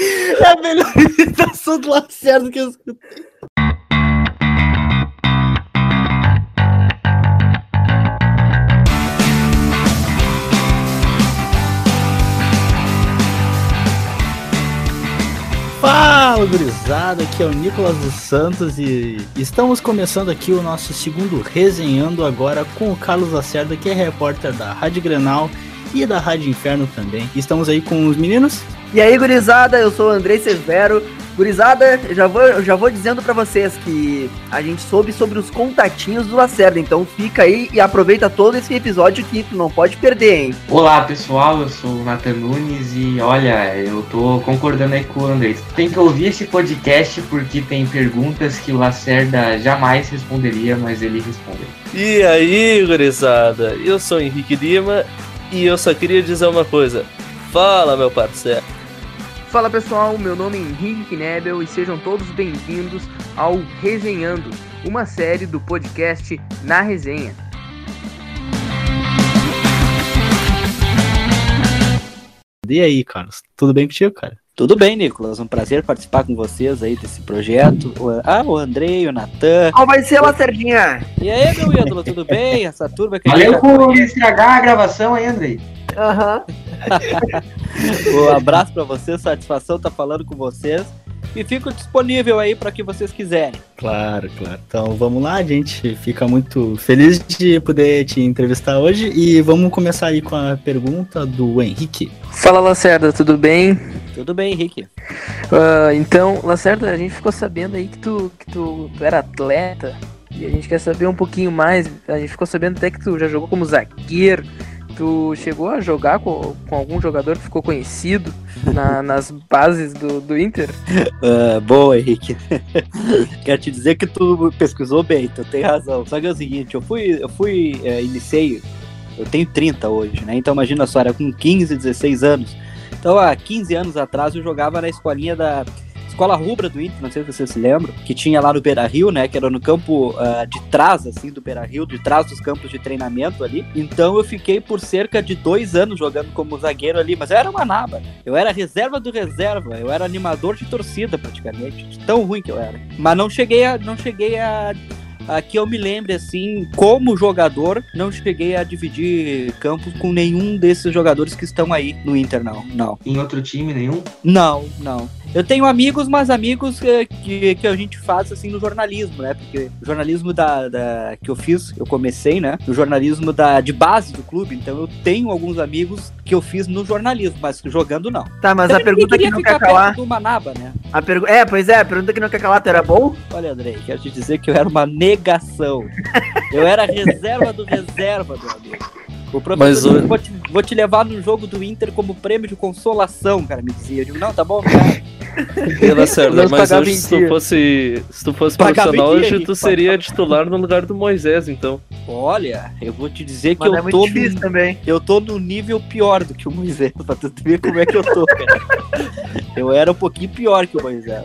É a melhor imitação do Lacerda que eu escutei. Fala, gurizada, aqui é o Nicolas dos Santos e estamos começando aqui o nosso segundo Resenhando agora com o Carlos Lacerda, que é repórter da Rádio Grenal e da Rádio Inferno também. Estamos aí com os meninos. E aí, gurizada, eu sou o Andrei Severo. Gurizada, eu já vou, já vou dizendo para vocês que a gente soube sobre os contatinhos do Lacerda, então fica aí e aproveita todo esse episódio que tu não pode perder, hein? Olá pessoal, eu sou o Nathan Nunes e olha, eu tô concordando aí com o André. Tem que ouvir esse podcast porque tem perguntas que o Lacerda jamais responderia, mas ele responde. E aí, gurizada, eu sou o Henrique Lima e eu só queria dizer uma coisa. Fala, meu parceiro. Fala pessoal, meu nome é Henrique Knebel e sejam todos bem-vindos ao Resenhando, uma série do podcast Na Resenha. E aí, Carlos? Tudo bem contigo, cara? Tudo bem, Nicolas. Um prazer participar com vocês aí desse projeto. Ah, o Andrei, o Natan. Qual vai ser, Lacerdinha? E aí, meu ídolo, tudo bem? Essa turma que Valeu por estragar a gravação aí, Andrei. Aham. Um abraço pra vocês, satisfação tá falando com vocês. E fico disponível aí para que vocês quiserem. Claro, claro. Então vamos lá, a gente fica muito feliz de poder te entrevistar hoje e vamos começar aí com a pergunta do Henrique. Fala, Lacerda, tudo bem? Tudo bem, Henrique? Ah, então, Lacerda, a gente ficou sabendo aí que tu, que tu, tu era atleta e a gente quer saber um pouquinho mais. A gente ficou sabendo até que tu já jogou como zagueiro. Tu chegou a jogar com, com algum jogador que ficou conhecido na- nas bases do, do Inter? Ah, boa, Henrique. Quero te dizer que tu pesquisou bem, tu tem razão. Só que é o seguinte, eu fui, eu fui, é, iniciei, eu tenho 30 hoje, né? Então imagina só, era com 15, 16 anos. Então há 15 anos atrás eu jogava na escolinha da Escola Rubra do Inter, não sei se você se lembra, que tinha lá no Beira Rio, né? Que era no campo ah, de trás, assim, do Beira Rio, de trás dos campos de treinamento ali. Então eu fiquei por cerca de dois anos jogando como zagueiro ali, mas eu era uma naba, né? Eu era reserva do reserva, eu era animador de torcida praticamente, de tão ruim que eu era. Mas não cheguei a, não cheguei a, a que eu me lembre assim, como jogador, não cheguei a dividir campos com nenhum desses jogadores que estão aí no Inter, não. Não, Em outro time nenhum? não, não. Eu tenho amigos, mas amigos que, que, que a gente faz assim no jornalismo, né? Porque o jornalismo da, da- que eu fiz, eu comecei, né? No jornalismo da, de base do clube, então eu tenho alguns amigos que eu fiz no jornalismo, mas jogando não. Tá, mas a pergunta que não quer calar. do Manaba, né? A pergu... É, pois é, a pergunta que não quer calar, tu era bom? Olha, Andrei, quero te dizer que eu era uma negação. Eu era reserva do reserva, meu amigo. O professor Mas disse, vou, te, vou te levar no jogo do Inter como prêmio de consolação, cara, me dizia. Eu digo, não, tá bom, cara. E Lacerda, mas hoje se tu fosse, se tu fosse Pagava profissional, dia, hoje Henrique, tu seria titular no lugar do Moisés, então. Olha, eu vou te dizer que Mas eu é tô, no, também. eu tô no nível pior do que o Moisés, pra tu ver como é que eu tô, cara. Eu era um pouquinho pior que o Moisés.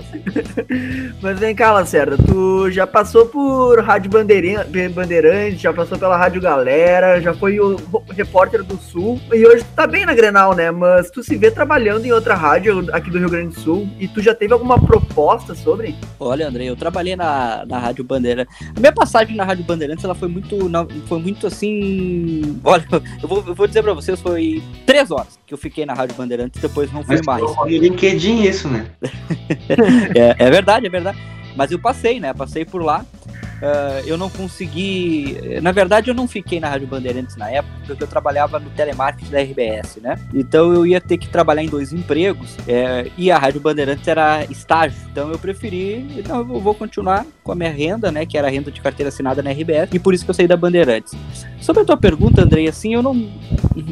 Mas vem cá, Lacerda, tu já passou por Rádio Bandeirinha- Bandeirante, já passou pela Rádio Galera, já foi o repórter do Sul, e hoje tu tá bem na Grenal, né? Mas tu se vê trabalhando em outra rádio aqui do Rio Grande do Sul, e tu já teve alguma proposta sobre? Olha, André, eu trabalhei na, na Rádio Bandeira. A minha passagem na Rádio Bandeirantes, ela foi muito, não, foi muito assim. Olha, eu vou, eu vou dizer pra vocês, foi três horas que eu fiquei na Rádio Bandeirantes, depois não fui Mas mais. no LinkedIn isso, né? É, é verdade, é verdade. Mas eu passei, né? Passei por lá. Ah, eu não consegui. Na verdade, eu não fiquei na Rádio Bandeirantes na época, porque eu trabalhava no telemarketing da RBS, né? Então eu ia ter que trabalhar em dois empregos é, e a Rádio Bandeirantes era estágio. Então eu preferi, então eu vou continuar com a minha renda, né? Que era a renda de carteira assinada na RBS, e por isso que eu saí da Bandeirantes. Sobre a tua pergunta, Andrei, assim, eu não.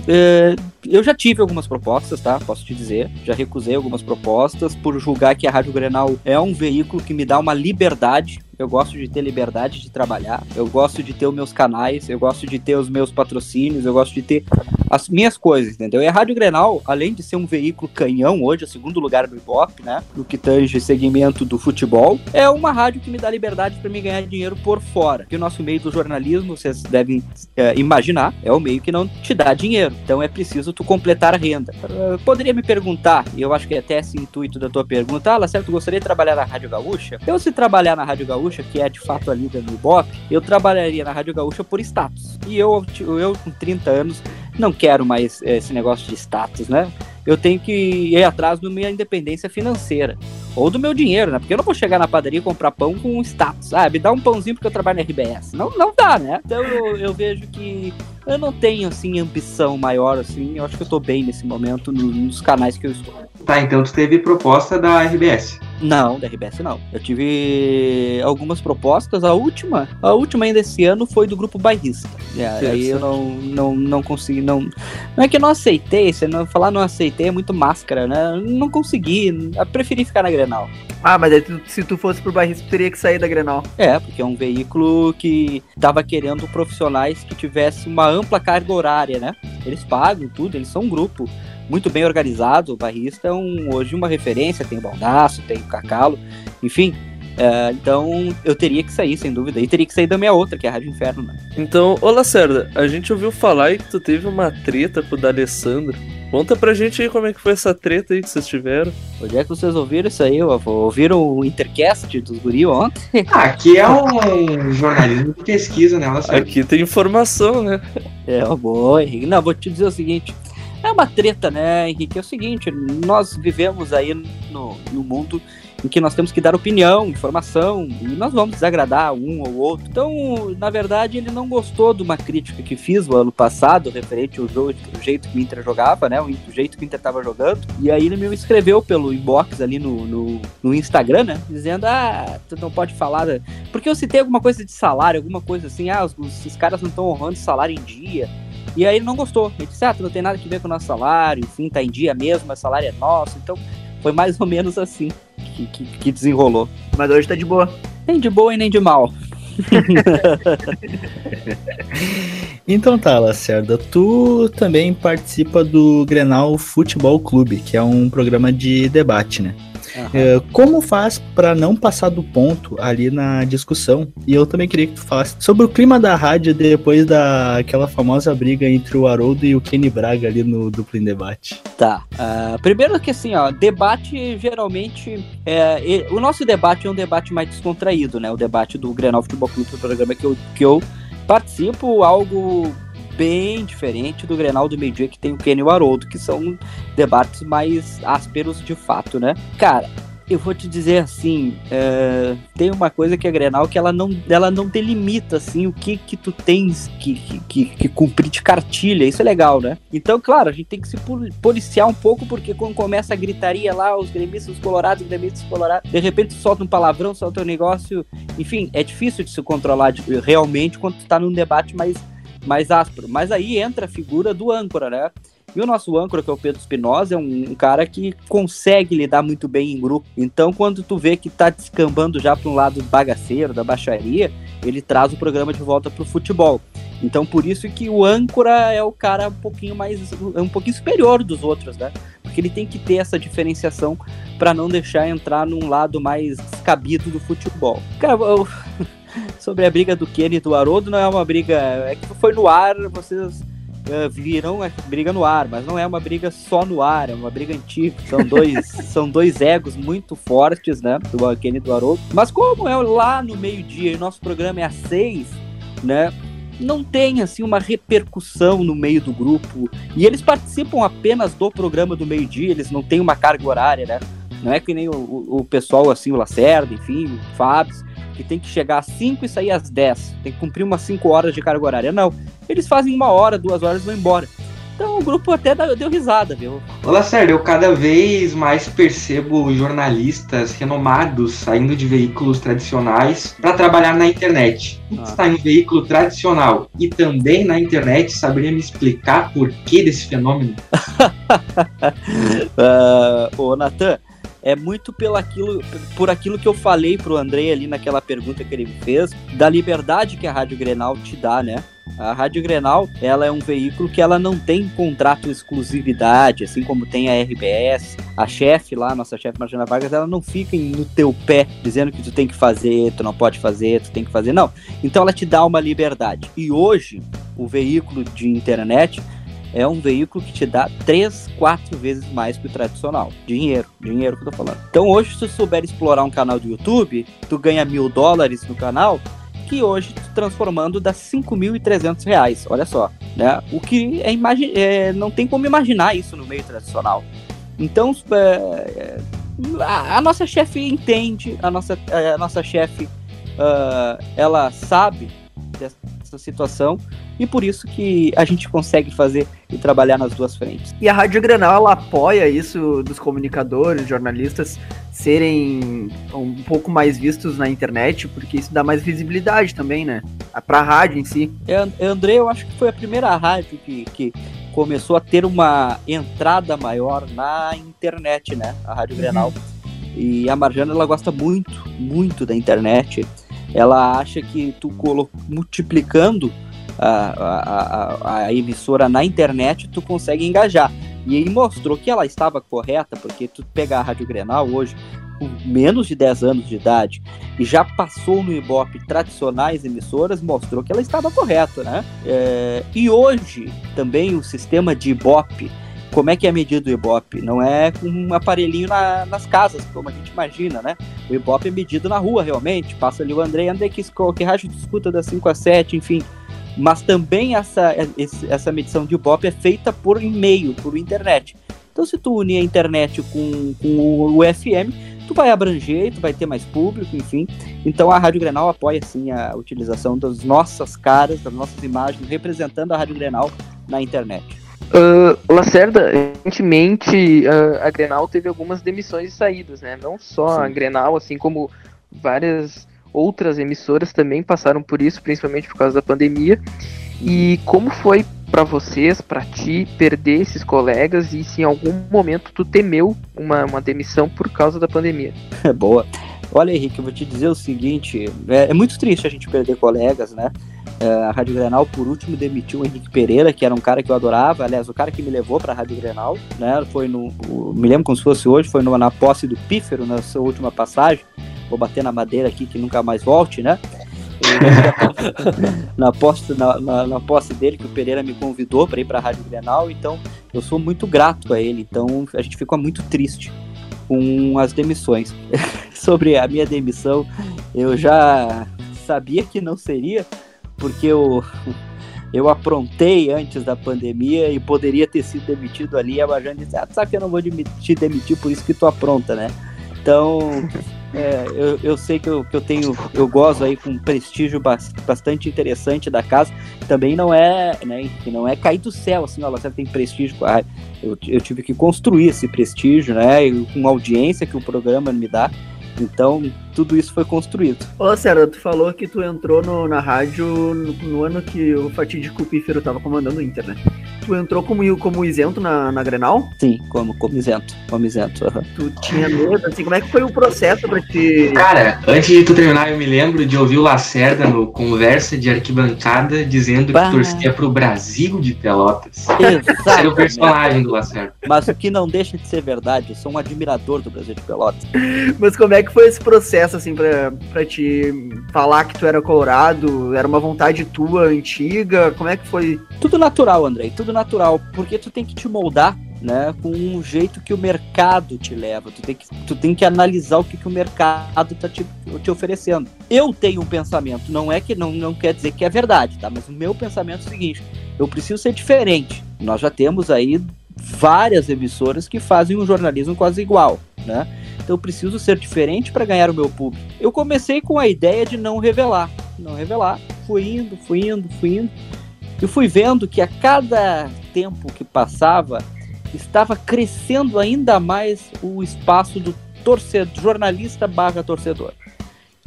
é, eu já tive algumas propostas, tá? Posso te dizer. Já recusei algumas propostas por julgar que a Rádio Grenal é um veículo que me dá uma liberdade. Eu gosto de ter liberdade de trabalhar. Eu gosto de ter os meus canais. Eu gosto de ter os meus patrocínios. Eu gosto de ter as minhas coisas, entendeu? E a Rádio Grenal, além de ser um veículo canhão, hoje é o segundo lugar do Ibope, né? No que tange segmento do futebol, é uma rádio que me dá liberdade para me ganhar dinheiro por fora. Que o nosso meio do jornalismo, vocês devem é, imaginar, é o meio que não te dá dinheiro. Então é preciso tu completar a renda. Uh, poderia me perguntar, e eu acho que é até esse intuito da tua pergunta, ah, certo, gostaria de trabalhar na Rádio Gaúcha? Eu, se trabalhar na Rádio Gaúcha, que é de fato a líder do Ibope, eu trabalharia na Rádio Gaúcha por status. E eu, eu com 30 anos, não quero mais esse negócio de status, né? Eu tenho que ir atrás da minha independência financeira. Ou do meu dinheiro, né? Porque eu não vou chegar na padaria e comprar pão com status. Ah, me dá um pãozinho porque eu trabalho na RBS. Não, não dá, né? Então eu, eu vejo que eu não tenho, assim, ambição maior, assim. Eu acho que eu tô bem nesse momento nos canais que eu estou. Tá, então tu teve proposta da RBS. Não, da RBS não. Eu tive algumas propostas. A última, a última ainda esse ano foi do grupo bairrista. É, aí eu não, não, não consegui, não. Não é que eu não aceitei, se não falar não aceitei é muito máscara, né? Não consegui. Eu preferi ficar na Grenal. Ah, mas aí se tu fosse pro bairrista, tu teria que sair da Grenal. É, porque é um veículo que tava querendo profissionais que tivessem uma ampla carga horária, né? Eles pagam tudo, eles são um grupo muito bem organizado. O barrista é um, hoje uma referência, tem o Baldaço, tem o Cacalo, enfim. É, então eu teria que sair, sem dúvida. E teria que sair da minha outra, que é a Rádio Inferno, né? Então, ô Lacerda, a gente ouviu falar que tu teve uma treta com o D'Alessandro. Conta pra gente aí como é que foi essa treta aí que vocês tiveram. Onde é que vocês ouviram isso aí? Ouviram o Intercast dos guri ontem? Ah, aqui é um jornalismo de pesquisa, né, Lacerda? Aqui tem informação, né? É, Henrique. Não, vou te dizer o seguinte. É uma treta, né, Henrique? É o seguinte, nós vivemos aí no, no mundo em que nós temos que dar opinião, informação, e nós vamos desagradar um ou outro. Então, na verdade, ele não gostou de uma crítica que fiz o ano passado, referente ao jogo, o jeito que o Inter jogava, né? O jeito que o Inter estava jogando. E aí ele me escreveu pelo inbox ali no, no, no, Instagram, né? Dizendo, ah, tu não pode falar. Porque eu citei alguma coisa de salário, alguma coisa assim, ah, os, os caras não estão honrando salário em dia. E aí ele não gostou. Ele disse, ah, tu não tem nada a ver com o nosso salário, enfim, tá em dia mesmo, o salário é nosso. Então foi mais ou menos assim que, que, que desenrolou. Mas hoje tá de boa. Nem de boa e nem de mal. então tá, Lacerda, tu também participa do Grenal Futebol Clube, que é um programa de debate, né? Uhum. como faz para não passar do ponto ali na discussão? E eu também queria que tu falasse sobre o clima da rádio depois daquela famosa briga entre o Haroldo e o Kenny Braga ali no duplo em debate. Tá. Uh, primeiro que assim, ó, debate geralmente. É, o nosso debate é um debate mais descontraído, né? O debate do Grenal Futebol Clube, o programa que eu, que eu participo, algo bem diferente do Grenal do meio-dia que tem o Kenny e o Haroldo, que são debates mais ásperos de fato, né? Cara, eu vou te dizer assim, é, tem uma coisa que é Grenal que ela não, ela não delimita assim o que que tu tens que, que, que, cumprir de cartilha, isso é legal, né? Então, claro, a gente tem que se policiar um pouco, porque quando começa a gritaria lá, os gremistas colorados, os gremistas colorados, de repente solta um palavrão, solta um negócio, enfim, é difícil de se controlar de, realmente quando tu tá num debate mais mais áspero. Mas aí entra a figura do âncora, né? E o nosso âncora, que é o Pedro Espinosa, é um, um, cara que consegue lidar muito bem em grupo. Então, quando tu vê que tá descambando já para um lado bagaceiro, da baixaria, ele traz o programa de volta pro futebol. Então, por isso que o âncora é o cara um pouquinho mais. é um pouquinho superior dos outros, né? Porque ele tem que ter essa diferenciação para não deixar entrar num lado mais descabido do futebol. Cara, eu sobre a briga do Kenny e do Haroldo, não é uma briga. É que foi no ar, vocês uh, viram a briga no ar, mas não é uma briga só no ar, é uma briga antiga. São dois, são dois egos muito fortes, né? Do Kenny e do Haroldo. Mas como é lá no meio-dia e nosso programa é às seis, né? não tem assim uma repercussão no meio do grupo e eles participam apenas do programa do meio-dia, eles não têm uma carga horária, né? Não é que nem o, o pessoal assim, o Lacerda, enfim, o Fábio, que tem que chegar às 5 e sair às 10. Tem que cumprir umas 5 horas de carga horária. Não. Eles fazem uma hora, duas horas e vão embora. Então o grupo até deu risada, viu? Olá, Sérgio, eu cada vez mais percebo jornalistas renomados saindo de veículos tradicionais para trabalhar na internet. Ah. Está em um veículo tradicional e também na internet, saberia me explicar por que desse fenômeno? uh, ô, Natan, é muito pelo aquilo, por aquilo que eu falei pro André ali naquela pergunta que ele fez, da liberdade que a Rádio Grenal te dá, né? A Rádio Grenal, ela é um veículo que ela não tem contrato de exclusividade, assim como tem a RBS. A chefe lá, nossa chefe Marjana Vargas, ela não fica no teu pé dizendo que tu tem que fazer, tu não pode fazer, tu tem que fazer, não. Então ela te dá uma liberdade. E hoje, o veículo de internet é um veículo que te dá três, quatro vezes mais que o tradicional. Dinheiro, dinheiro que eu tô falando. Então hoje, se tu souber explorar um canal do YouTube, tu ganha mil dólares no canal, que hoje transformando dá 5.300 reais, olha só, né? O que é, imagi é, não tem como imaginar isso no meio tradicional. Então, é, a, a, nossa chefe entende, a nossa, a nossa chefe, uh, ela sabe dessa situação e por isso que a gente consegue fazer e trabalhar nas duas frentes. E a Rádio Granal apoia isso dos comunicadores, jornalistas serem um pouco mais vistos na internet, porque isso dá mais visibilidade também, né? Pra rádio em si. É, André, eu acho que foi a primeira rádio que, que começou a ter uma entrada maior na internet, né? A Rádio uhum. Grenal. E a Marjana, ela gosta muito, muito da internet. Ela acha que tu multiplicando a, a, a, emissora na internet, tu consegue engajar. E aí mostrou que ela estava correta, porque tu pegar a Rádio Grenal hoje, com menos de 10 anos de idade, e já passou no Ibope tradicionais emissoras, mostrou que ela estava correta, né? É, e hoje, também o sistema de Ibope, como é que é medido o Ibope? Não é com um aparelhinho na, nas casas, como a gente imagina, né? O Ibope é medido na rua, realmente. Passa ali o André, André, que, que rádio escuta das 5 a 7, enfim mas também essa, essa medição de Ibope é feita por e-mail, por internet. Então, se tu unir a internet com, com o FM, tu vai abranger, tu vai ter mais público, enfim. Então, a Rádio Grenal apoia, sim, a utilização das nossas caras, das nossas imagens, representando a Rádio Grenal na internet. Uh, Lacerda, recentemente uh, a Grenal teve algumas demissões e saídas, né? Não só sim. a Grenal, assim como várias outras emissoras também passaram por isso, principalmente por causa da pandemia. E como foi para vocês, para ti, perder esses colegas e se em algum momento tu temeu uma, uma demissão por causa da pandemia? É boa. Olha, Henrique, eu vou te dizer o seguinte: é, é muito triste a gente perder colegas, né? É, a Rádio Grenal, por último, demitiu o Henrique Pereira, que era um cara que eu adorava. Aliás, o cara que me levou para a Rádio Grenal, né? Foi no. Me lembro como se fosse hoje, foi no, na posse do Pífero, na sua última passagem vou bater na madeira aqui que nunca mais volte, né? na, posse, na, na, na, posse dele, que o Pereira me convidou para ir para a Rádio Grenal, então eu sou muito grato a ele, então a gente ficou muito triste com as demissões. Sobre a minha demissão, eu já sabia que não seria, porque eu, eu aprontei antes da pandemia e poderia ter sido demitido ali, e a Bajane disse, ah, sabe que eu não vou te demitir, por isso que tu apronta, né? Então, é, eu, eu sei que eu, que eu tenho, eu gozo aí com um prestígio bastante interessante da casa. Também não é, né, que não é cair do céu, assim, ó, você tem prestígio. Ah, eu, eu tive que construir esse prestígio, né, com audiência que o programa me dá. Então, tudo isso foi construído. Ô, Sérgio, tu falou que tu entrou no, na rádio no, no, ano que o fatídico Pífero tava comandando o Inter, né? Tu entrou como, como isento na, na Grenal? Sim, como, como isento, como isento, uhum. Tu tinha medo, assim, como é que foi o processo pra te... Cara, antes de tu terminar, eu me lembro de ouvir o Lacerda no Conversa de Arquibancada dizendo bah. que torcia pro Brasil de Pelotas. Exato. Era o personagem do Lacerda. Mas o que não deixa de ser verdade, eu sou um admirador do Brasil de Pelotas. Mas como é que foi esse processo, assim, pra, pra te falar que tu era colorado? Era uma vontade tua, antiga? Como é que foi? Tudo natural, Andrei, tudo natural. Porque tu tem que te moldar né, com um jeito que o mercado te leva. Tu tem que, tu tem que analisar o que, que o mercado está te, te oferecendo. Eu tenho um pensamento, não é que não, não quer dizer que é verdade, tá? Mas o meu pensamento é o seguinte: eu preciso ser diferente. Nós já temos aí várias emissoras que fazem um jornalismo quase igual, né? Então eu preciso ser diferente para ganhar o meu público. Eu comecei com a ideia de não revelar, não revelar. Fui indo, fui indo, fui indo. E fui vendo que a cada tempo que passava estava crescendo ainda mais o espaço do torcedor, jornalista barra torcedor.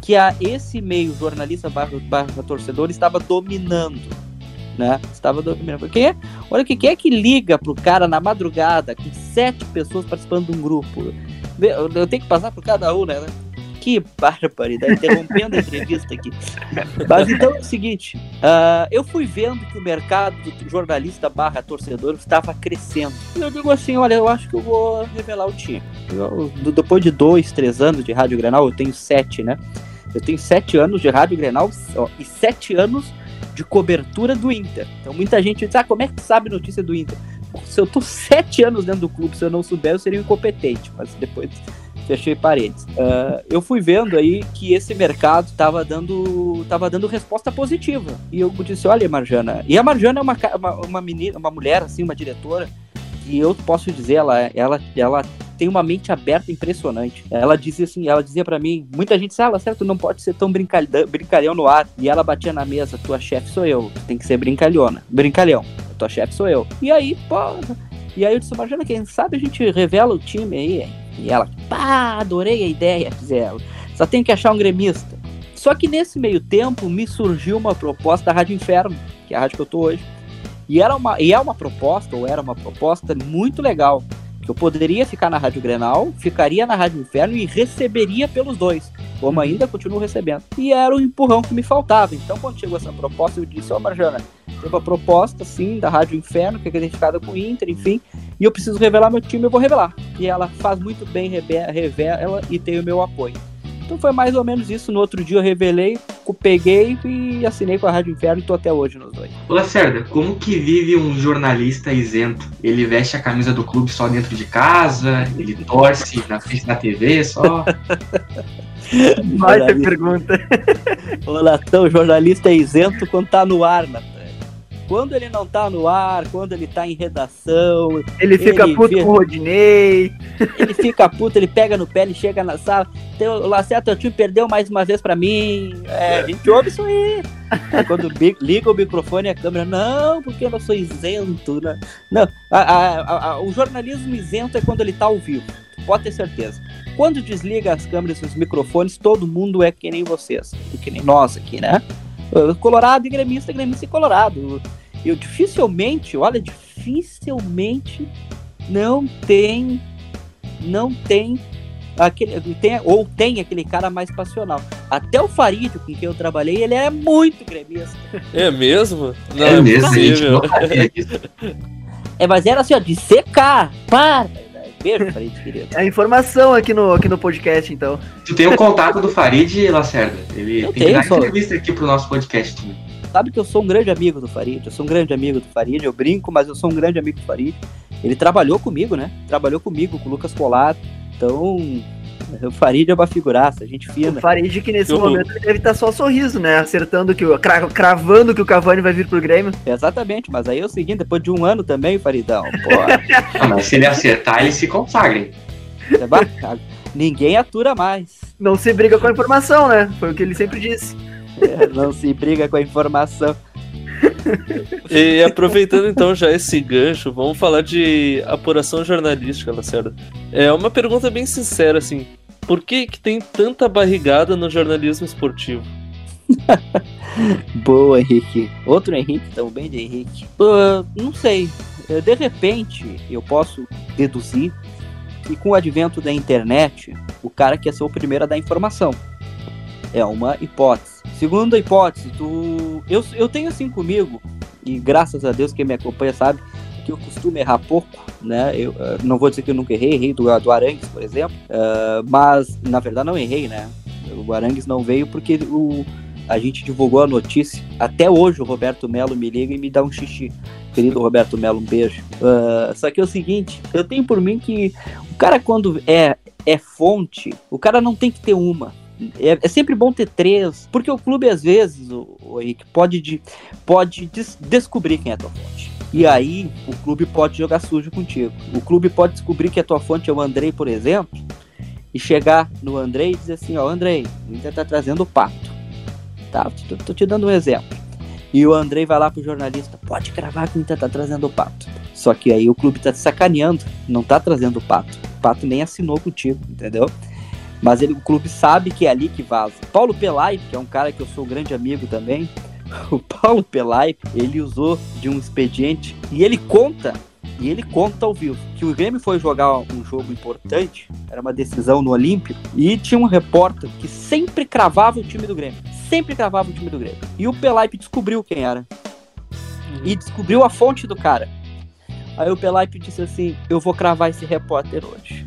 Que a, esse meio jornalista barra, barra torcedor estava dominando né? Estava dominando. É? Olha que quem é que liga pro cara na madrugada com sete pessoas participando de um grupo? Eu tenho que passar por cada um, né? Que barbaridade, interrompendo a entrevista aqui. Mas então é o seguinte, uh, eu fui vendo que o mercado do jornalista barra torcedor estava crescendo. E eu digo assim, olha, eu acho que eu vou revelar o time. Eu, depois de dois, três anos de Rádio Grenal, eu tenho sete, né? Eu tenho sete anos de Rádio Grenal ó, e sete anos de cobertura do Inter. Então muita gente diz, ah, como é que sabe notícia do Inter? Se eu tô sete anos dentro do clube, se eu não souber, eu seria incompetente. Mas depois fechei paredes. Uh, eu fui vendo aí que esse mercado estava dando, tava dando resposta positiva. E eu disse, olha, Marjana. E a Marjana é uma, uma, uma menina, uma mulher, assim, uma diretora, e eu posso dizer, ela, ela, ela tem uma mente aberta impressionante. Ela dizia assim, ela dizia para mim, muita gente fala, certo, não pode ser tão brincalhão no ar. E ela batia na mesa, tua chefe sou eu, tem que ser brincalhona, brincalhão. Tua chefe sou eu. E aí, pô, e aí eu disse, imagina, quem sabe a gente revela o time aí? E ela, pá, adorei a ideia, diz ela. Só tem que achar um gremista. Só que nesse meio tempo me surgiu uma proposta da Rádio Inferno, que é a rádio que eu tô hoje. E, era uma, e é uma proposta, ou era uma proposta muito legal. Que eu poderia ficar na Rádio Grenal, ficaria na Rádio Inferno e receberia pelos dois. Como ainda continuo recebendo. E era o empurrão que me faltava. Então, quando chegou essa proposta, eu disse: Ô, oh, Marjana, tem uma proposta, sim, da Rádio Inferno, que é identificada com o Inter, enfim, e eu preciso revelar meu time, eu vou revelar. E ela faz muito bem, revela e tem o meu apoio. Então foi mais ou menos isso. No outro dia eu revelei, peguei e assinei com a Rádio Inferno e tô até hoje nos dois. Ô Lacerda, como que vive um jornalista isento? Ele veste a camisa do clube só dentro de casa? Ele torce na frente da TV só? Vai ter pergunta. Ô Latão, jornalista é isento quando tá no ar, Natan. Quando ele não tá no ar, quando ele tá em redação. Ele fica ele puto vê... com o Rodinei. Ele fica puto, ele pega no pé, ele chega na sala. Tem, o Lacerda, teu time perdeu mais uma vez pra mim. É, a gente ouve isso aí. aí quando liga o microfone e a câmera, não, porque eu não sou isento. Né? Não, a, a, a, o jornalismo isento é quando ele tá ao vivo. Pode ter certeza. Quando desliga as câmeras e os microfones, todo mundo é que nem vocês, que nem nós aqui, né? Colorado e gremista, gremista e colorado. Eu dificilmente, olha, dificilmente não tem, não tem aquele, tem, ou tem aquele cara mais passional. Até o Farid, com quem eu trabalhei, ele é muito gremista. É mesmo? Não é, é mesmo, possível. É, mas era assim, ó, de secar, para, Beijo, Farid, querido. É a informação aqui no, aqui no podcast, então. Tu tem o contato do Farid, Lacerda? Ele eu tem tenho, que dar entrevista aqui pro nosso podcast também. Sabe que eu sou um grande amigo do Farid, eu sou um grande amigo do Farid, eu brinco, mas eu sou um grande amigo do Farid. Ele trabalhou comigo, né? Trabalhou comigo, com o Lucas Polar. Então, o Farid é uma figuraça, gente fina. O Farid que nesse momento deve estar só sorriso, né? Acertando que o. cravando que o Cavani vai vir pro Grêmio. Exatamente, mas aí é o seguinte, depois de um ano também, Faridão. ah, mas se ele acertar, ele se consagra. É Ninguém atura mais. Não se briga com a informação, né? Foi o que ele sempre disse. É, não se briga com a informação. E aproveitando então já esse gancho, vamos falar de apuração jornalística, Lacerda. É uma pergunta bem sincera, assim. Por que, que tem tanta barrigada no jornalismo esportivo? Boa, Henrique. Outro Henrique, também de Henrique. Uh, não sei. É, de repente, eu posso deduzir que com o advento da internet, o cara quer ser o primeiro a dar informação. É uma hipótese. Segunda hipótese, tu... eu, eu tenho assim comigo, e graças a Deus quem me acompanha sabe, que eu costumo errar pouco, né? Eu uh, não vou dizer que eu nunca errei, errei do, do Arangues, por exemplo, uh, mas na verdade não errei, né? O Arangues não veio porque o, a gente divulgou a notícia. Até hoje o Roberto Melo me liga e me dá um xixi. Querido Roberto Melo, um beijo. Uh, só que é o seguinte, eu tenho por mim que o cara quando é, é fonte, o cara não tem que ter uma é, é, sempre bom ter três, porque o clube, às vezes, o, o Henrique, pode, de, pode des descobrir quem é a tua fonte. E aí, o clube pode jogar sujo contigo. O clube pode descobrir que a tua fonte é o Andrei, por exemplo, e chegar no Andrei e dizer assim: Ó, Andrei, Inter tá trazendo o pato. Tá? Tô, tô te dando um exemplo. E o Andrei vai lá pro jornalista: pode cravar que o Inter tá trazendo o pato. Só que aí o clube tá te sacaneando, não tá trazendo o pato. O pato nem assinou contigo, entendeu? Mas ele, o clube sabe que é ali que vaza. Paulo Pelai, que é um cara que eu sou grande amigo também, o Paulo Pelai, ele usou de um expediente e ele conta E ele conta ao vivo que o Grêmio foi jogar um jogo importante, era uma decisão no Olímpio, e tinha um repórter que sempre cravava o time do Grêmio. Sempre cravava o time do Grêmio. E o Pelaipe descobriu quem era. E descobriu a fonte do cara. Aí o Pelaipe disse assim: Eu vou cravar esse repórter hoje.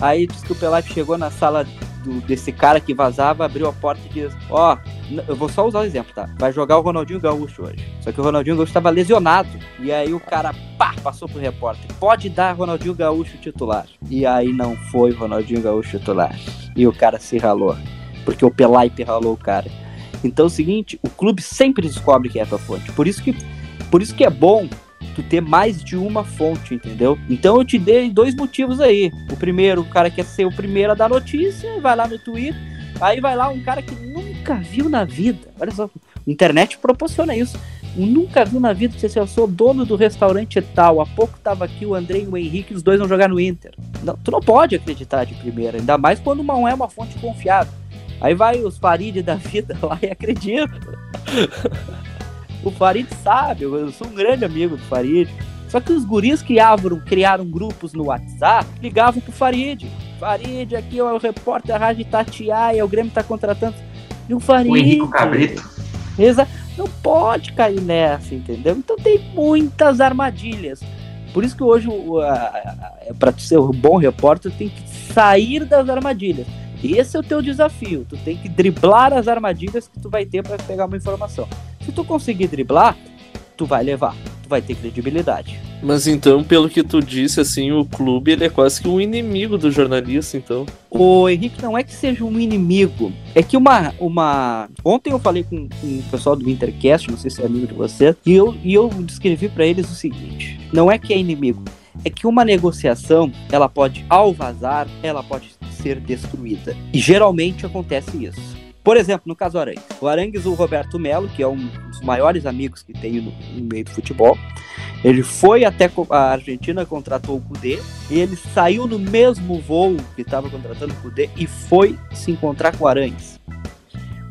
Aí disse que o Pelaipe chegou na sala do, desse cara que vazava, abriu a porta e disse: Ó, oh, eu vou só usar o exemplo, tá? Vai jogar o Ronaldinho Gaúcho hoje. Só que o Ronaldinho Gaúcho estava lesionado. E aí o cara, pá, passou pro repórter: Pode dar Ronaldinho Gaúcho titular. E aí não foi Ronaldinho Gaúcho titular. E o cara se ralou. Porque o Pelaipe ralou o cara. Então é o seguinte: o clube sempre descobre quem é a tua fonte. Por isso que, por isso que é bom tu ter mais de uma fonte, entendeu? Então eu te dei dois motivos aí. O primeiro, o cara quer ser o primeiro a dar notícia, vai lá no Twitter, aí vai lá um cara que nunca viu na vida. Olha só, a internet proporciona isso. Um nunca viu na vida que eu sou dono do restaurante tal. Há pouco tava aqui o André e o Henrique, os dois vão jogar no Inter. Não, tu não pode acreditar de primeira, ainda mais quando não é uma fonte confiável. Aí vai os Farid da vida lá e acredita. O Farid sabe, eu sou um grande amigo do Farid. Só que os guris criavam, criaram grupos no WhatsApp, ligavam pro Farid. Farid, aqui é o repórter da Rádio Itatiaia, o Grêmio tá contratando. E o Farid. O Henrique Cabrito. Exa não pode cair nessa, entendeu? Então tem muitas armadilhas. Por isso que hoje, para ser um bom repórter, tem que sair das armadilhas. Esse é o teu desafio. Tu tem que driblar as armadilhas que tu vai ter para pegar uma informação. Se tu conseguir driblar, tu vai levar, tu vai ter credibilidade. Mas então, pelo que tu disse, assim, o clube ele é quase que um inimigo do jornalista, então. O Henrique não é que seja um inimigo, é que uma. uma... Ontem eu falei com, com o pessoal do Intercast, não sei se é amigo de você, e eu, e eu descrevi para eles o seguinte: não é que é inimigo, é que uma negociação, ela pode, ao vazar, ela pode ser destruída. E geralmente acontece isso. Por exemplo, no caso do Arangues. O Arangues, o Roberto Melo, que é um dos maiores amigos que tenho no, no meio do futebol, ele foi até a Argentina, contratou o Cudê, e ele saiu no mesmo voo que estava contratando o Cudê e foi se encontrar com o Arangues.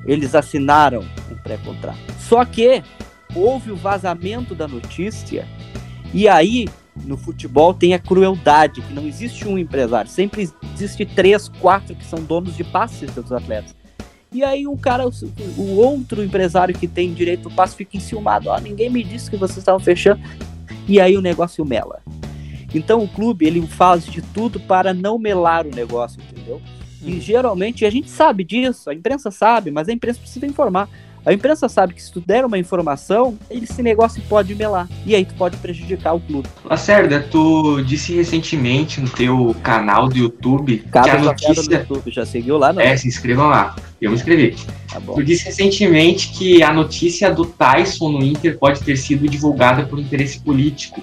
Eles assinaram um pré-contrato. Só que houve o vazamento da notícia, e aí no futebol tem a crueldade, que não existe um empresário, sempre existe três, quatro que são donos de passes dos atletas. E aí o cara, o outro empresário que tem direito ao passe fica enciumado. Ó, ninguém me disse que vocês estavam fechando. E aí o negócio mela. Então o clube ele faz de tudo para não melar o negócio, entendeu? E hum. geralmente a gente sabe disso, a imprensa sabe, mas a imprensa precisa informar. A imprensa sabe que se tu der uma informação, esse negócio pode melar. E aí tu pode prejudicar o clube. Lacerda, tu disse recentemente no teu canal do YouTube Cada que a notícia... no YouTube, já seguiu lá? Não? É, se inscrevam lá. Eu me inscrevi. Tá tu disse recentemente que a notícia do Tyson no Inter pode ter sido divulgada por interesse político.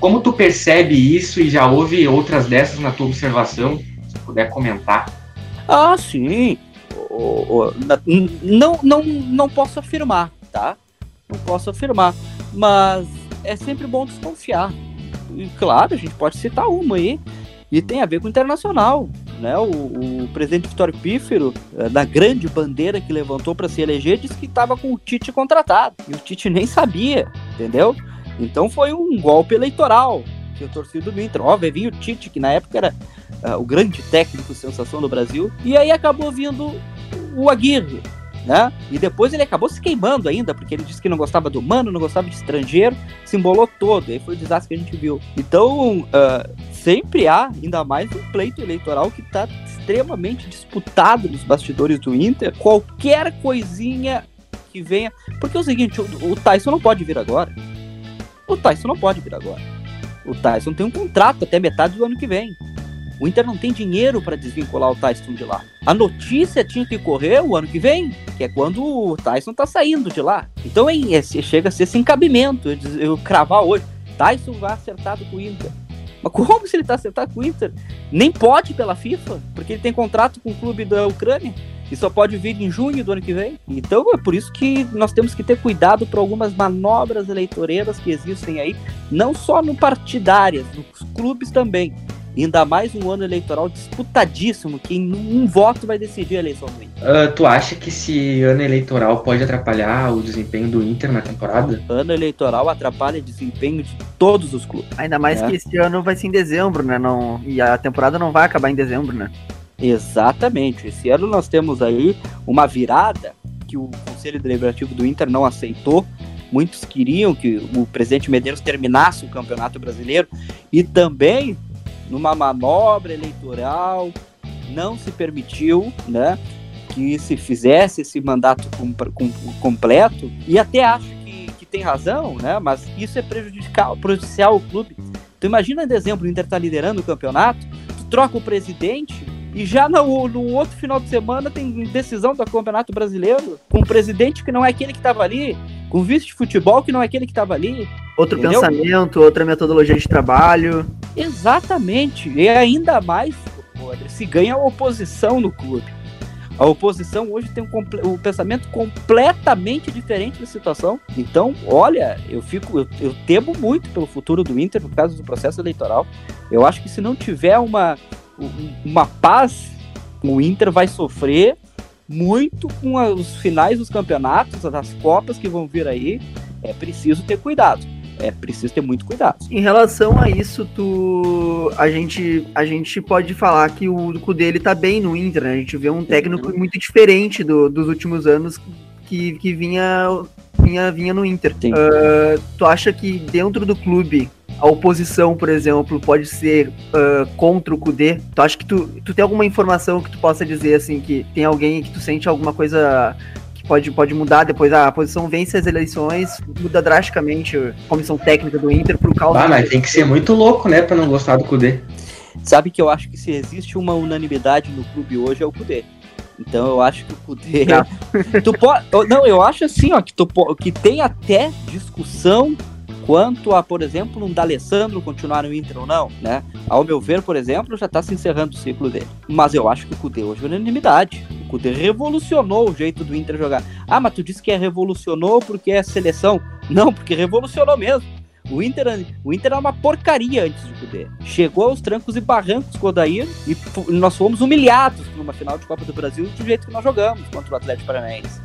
Como tu percebe isso e já houve outras dessas na tua observação? Se puder comentar. Ah, sim não, não, não posso afirmar, tá? Não posso afirmar, mas é sempre bom desconfiar. E claro, a gente pode citar uma aí, e tem a ver com o internacional. Né? O, o presidente Vitório Pífero, eh, da grande bandeira que levantou para se eleger, disse que estava com o Tite contratado. E o Tite nem sabia, entendeu? Então foi um golpe eleitoral que o torcido do Inter. Ó, vir o Tite, que na época era uh, o grande técnico sensação do Brasil. E aí acabou vindo o Aguirre, né? E depois ele acabou se queimando ainda, porque ele disse que não gostava do humano, não gostava de estrangeiro, se embolou todo, aí foi o desastre que a gente viu. Então, uh, sempre há, ainda mais um pleito eleitoral que está extremamente disputado nos bastidores do Inter. Qualquer coisinha que venha. Porque é o seguinte, o, o Tyson não pode vir agora. O Tyson não pode vir agora. O Tyson tem um contrato até metade do ano que vem. O Inter não tem dinheiro para desvincular o Tyson de lá. A notícia tinha que correr o ano que vem, que é quando o Tyson tá saindo de lá. Então é, chega a ser esse encabimento, eu, eu cravar hoje. Tyson vai acertado com o Inter. Mas como se ele tá acertado com o Inter? Nem pode pela FIFA, porque ele tem contrato com o clube da Ucrânia e só pode vir em junho do ano que vem. Então é por isso que nós temos que ter cuidado para algumas manobras eleitoreiras que existem aí, não só no partidárias, nos clubes também. Ainda mais um ano eleitoral disputadíssimo, que em um voto vai decidir a eleição do Inter. Uh, tu acha que esse ano eleitoral pode atrapalhar o desempenho do Inter na temporada? Ano eleitoral atrapalha o desempenho de todos os clubes. Ainda mais É. que esse ano vai ser em dezembro, né? Não, e a temporada não vai acabar em dezembro, né? Exatamente. Esse ano nós temos aí uma virada que o Conselho Deliberativo do Inter não aceitou. Muitos queriam que o presidente Medeiros terminasse o Campeonato Brasileiro e também numa manobra eleitoral não se permitiu, né, que se fizesse esse mandato com- com- completo e até acho que, que tem razão, né, mas isso é prejudicial, prejudicial ao clube. Tu imagina em dezembro o Inter tá liderando o campeonato, tu troca o presidente e já no, no outro final de semana tem decisão do Campeonato Brasileiro, com um presidente que não é aquele que estava ali, com vice de futebol que não é aquele que estava ali. Outro Entendeu? pensamento, outra metodologia de trabalho. Exatamente. E ainda mais, se ganha a oposição no clube. A oposição hoje tem um, um pensamento completamente diferente da situação. Então, olha, eu fico, eu, eu temo muito pelo futuro do Inter por causa do processo eleitoral. Eu acho que se não tiver uma, um- uma paz, o Inter vai sofrer muito com os finais dos campeonatos, das copas que vão vir aí. É preciso ter cuidado. É preciso ter muito cuidado. Em relação a isso, tu a gente a gente pode falar que o Cudê ele tá bem no Inter, né? A gente vê um técnico muito diferente do- dos últimos anos que, que vinha, vinha vinha no Inter. Ah, tu acha que dentro do clube a oposição, por exemplo, pode ser ah, contra o Cudê? Tu acha que tu, tu tem alguma informação que tu possa dizer assim que tem alguém que tu sente alguma coisa pode, pode mudar depois ah, a posição vence as eleições, muda drasticamente a comissão técnica do Inter por causa Ah, mas tem que ser muito louco, né, pra não gostar do Kudê. Sabe que eu acho que se existe uma unanimidade no clube hoje é o Cudê. Então eu acho que o Cudê. tu pode, não, eu acho assim, ó, que, tu, po- que tem até discussão quanto a, por exemplo, um D'Alessandro continuar no Inter ou não, né? Ao meu ver, por exemplo, já tá se encerrando o ciclo dele. Mas eu acho que o Cudê hoje é unanimidade. O Cudê revolucionou o jeito do Inter jogar. Ah, mas tu disse que é revolucionou porque é seleção. Não, porque revolucionou mesmo. O Inter, o Inter era uma porcaria antes de Cudê. Chegou aos trancos e barrancos com o Odair e nós fomos humilhados numa final de Copa do Brasil do jeito que nós jogamos contra o Atlético Paranaense.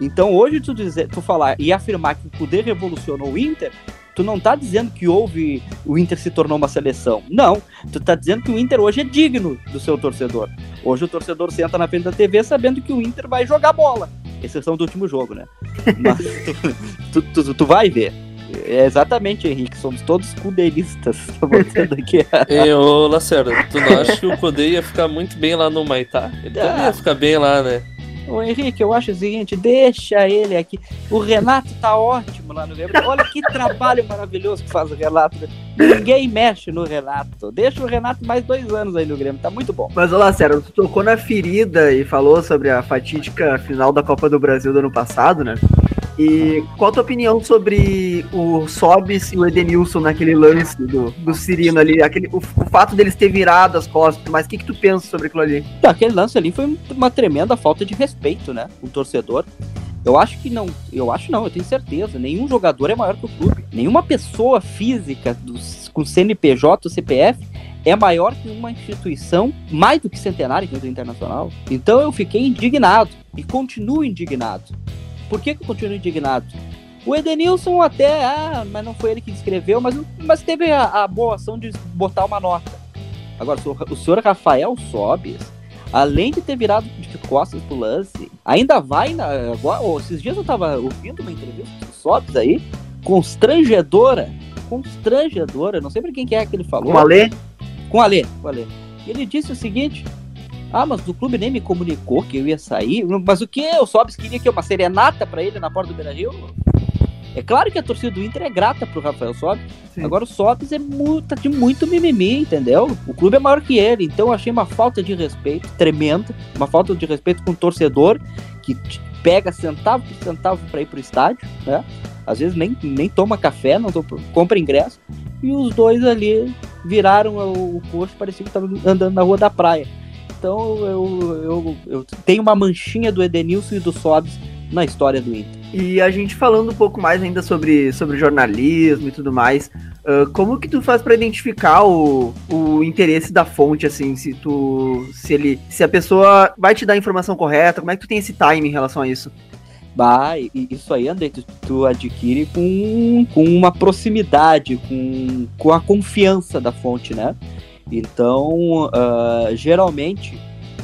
Então hoje tu, dizer, tu falar e afirmar que o Cudê revolucionou o Inter, tu não tá dizendo que houve o Inter se tornou uma seleção. Não, tu tá dizendo que o Inter hoje é digno do seu torcedor. Hoje o torcedor senta na frente da TV sabendo que o Inter vai jogar bola. Exceção do último jogo, né? Mas tu, tu, tu- tu vai ver. É exatamente, Henrique. Somos todos cudeiristas. Tô botando aqui. E, ô Lacerda, tu não acha que o Kudê ia ficar muito bem lá no Maitá? Ele também ia ficar bem lá, né? Ô Henrique, eu acho o seguinte, deixa ele aqui. O Renato tá ótimo lá no Grêmio. Olha que trabalho maravilhoso que faz o Renato. Ninguém mexe no Renato. Deixa o Renato mais dois anos aí no Grêmio, tá muito bom. Mas olha lá, sério, tu tocou na ferida e falou sobre a fatídica final da Copa do Brasil do ano passado, né? E qual a tua opinião sobre o Sobis e o Edenilson naquele lance do, do Cirino ali? Aquele, o, o fato deles ter virado as costas, mas o que, que tu pensa sobre aquilo ali? Aquele lance ali foi uma tremenda falta de respeito, né? O torcedor. Eu acho que não, eu acho não, eu tenho certeza. Nenhum jogador é maior que o clube. Nenhuma pessoa física dos, com CNPJ ou CPF é maior que uma instituição mais do que centenária, que é o Internacional. Então eu fiquei indignado e continuo indignado. Por que, que eu continuo indignado? O Edenilson até, ah, mas não foi ele que escreveu, mas, mas teve a, a boa ação de botar uma nota. Agora, o senhor- Rafael Sobes, além de ter virado de costas pro lance, ainda vai na. Agora, oh, esses dias eu tava ouvindo uma entrevista do Sobes aí, constrangedora. Constrangedora, não sei pra quem que é que ele falou. Com o Alê? Com o Alê, com o Alê. Ele disse o seguinte: Ah, mas o clube nem me comunicou que eu ia sair. Mas o que? O Sobis queria que uma serenata pra ele na porta do Beira Rio? É claro que a torcida do Inter é grata pro Rafael Sobis. Agora o Sobis é muito, tá de muito mimimi, entendeu? O clube é maior que ele, então eu achei uma falta de respeito tremenda, uma falta de respeito com o torcedor que pega centavo por centavo pra ir pro estádio, né? Às vezes nem, nem toma café, não to- compra ingresso. E os dois ali viraram o, o coxo, parecia que estavam andando na rua da praia. Então eu, eu, eu tenho uma manchinha do Edenilson e do Sobis na história do Inter. E a gente falando um pouco mais ainda sobre, sobre jornalismo e tudo mais, uh, como que tu faz para identificar o, o interesse da fonte, assim, se tu. se ele. se a pessoa vai te dar a informação correta, como é que tu tem esse time em relação a isso? Bah, isso aí, André, tu, tu, adquire com, com uma proximidade, com, com a confiança da fonte, né? Então, uh, geralmente,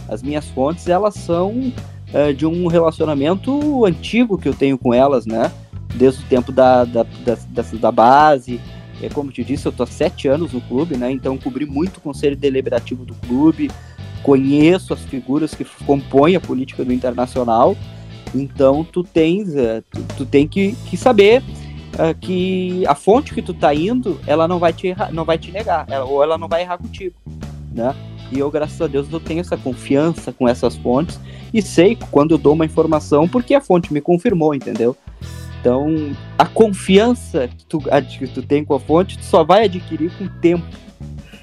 as minhas fontes, elas são uh, de um relacionamento antigo que eu tenho com elas, né? Desde o tempo da, da, da, da base. É, como te disse, eu tô há sete anos no clube, né? Então, cobri muito o conselho deliberativo do clube, conheço as figuras que compõem a política do Internacional, então tu tens, uh, tu, tu, tem que, que saber uh, que a fonte que tu tá indo, ela não vai te errar, não vai te negar, ela, ou ela não vai errar contigo, né? E eu, graças a Deus, eu tenho essa confiança com essas fontes e sei quando eu dou uma informação porque a fonte me confirmou, entendeu? Então, a confiança que tu, que tu tem com a fonte, tu só vai adquirir com o tempo.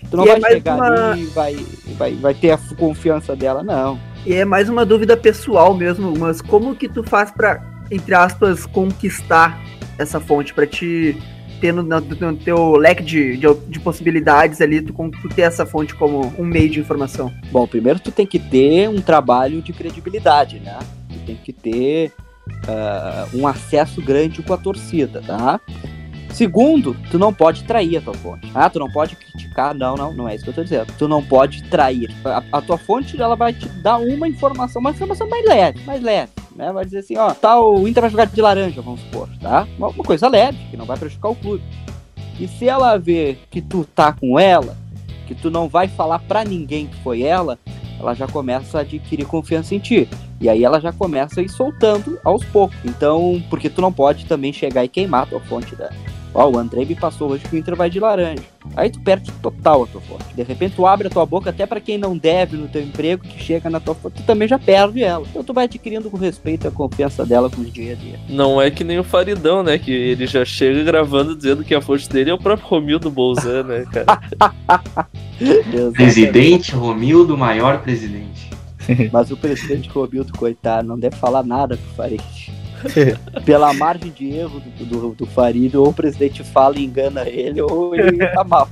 Tu não e é vai é chegar uma... ali e vai, vai, vai ter a confiança dela, não. E é mais uma dúvida pessoal mesmo, mas como que tu faz para entre aspas, conquistar essa fonte, para te ter no, no, teu leque de, de, de, possibilidades ali, tu, tu ter essa fonte como um meio de informação? Bom, primeiro tu tem que ter um trabalho de credibilidade, né? Tu tem que ter uh, um acesso grande com a torcida, tá? Segundo, tu não pode trair a tua fonte. Ah, tu não pode criticar. Não, não, não é isso que eu tô dizendo. Tu não pode trair. A, a tua fonte, ela vai te dar uma informação, uma informação mais leve, mais leve. Né? Vai dizer assim, ó, tá, o Inter vai jogar de laranja, vamos supor, tá? Uma, uma coisa leve, que não vai prejudicar o clube. E se ela ver que tu tá com ela, que tu não vai falar para ninguém que foi ela, ela já começa a adquirir confiança em ti. E aí ela já começa a ir soltando aos poucos. Então, porque tu não pode também chegar e queimar a tua fonte da, Ó, o André me passou hoje que o Inter vai de laranja. Aí tu perde total a tua fonte. De repente tu abre a tua boca até para quem não deve no teu emprego, que chega na tua fonte, tu também já perde ela. Então tu vai adquirindo com respeito a confiança dela com o dia a dia. Não é que nem o Faridão, né? Que ele já chega gravando dizendo que a fonte dele é o próprio Romildo Bolzan, né, cara? presidente Romildo, maior presidente. Mas o presidente Romildo, coitado, não deve falar nada pro Farid. Pela margem de erro do, do, do Farid, ou o presidente fala e engana ele, ou ele tá mal.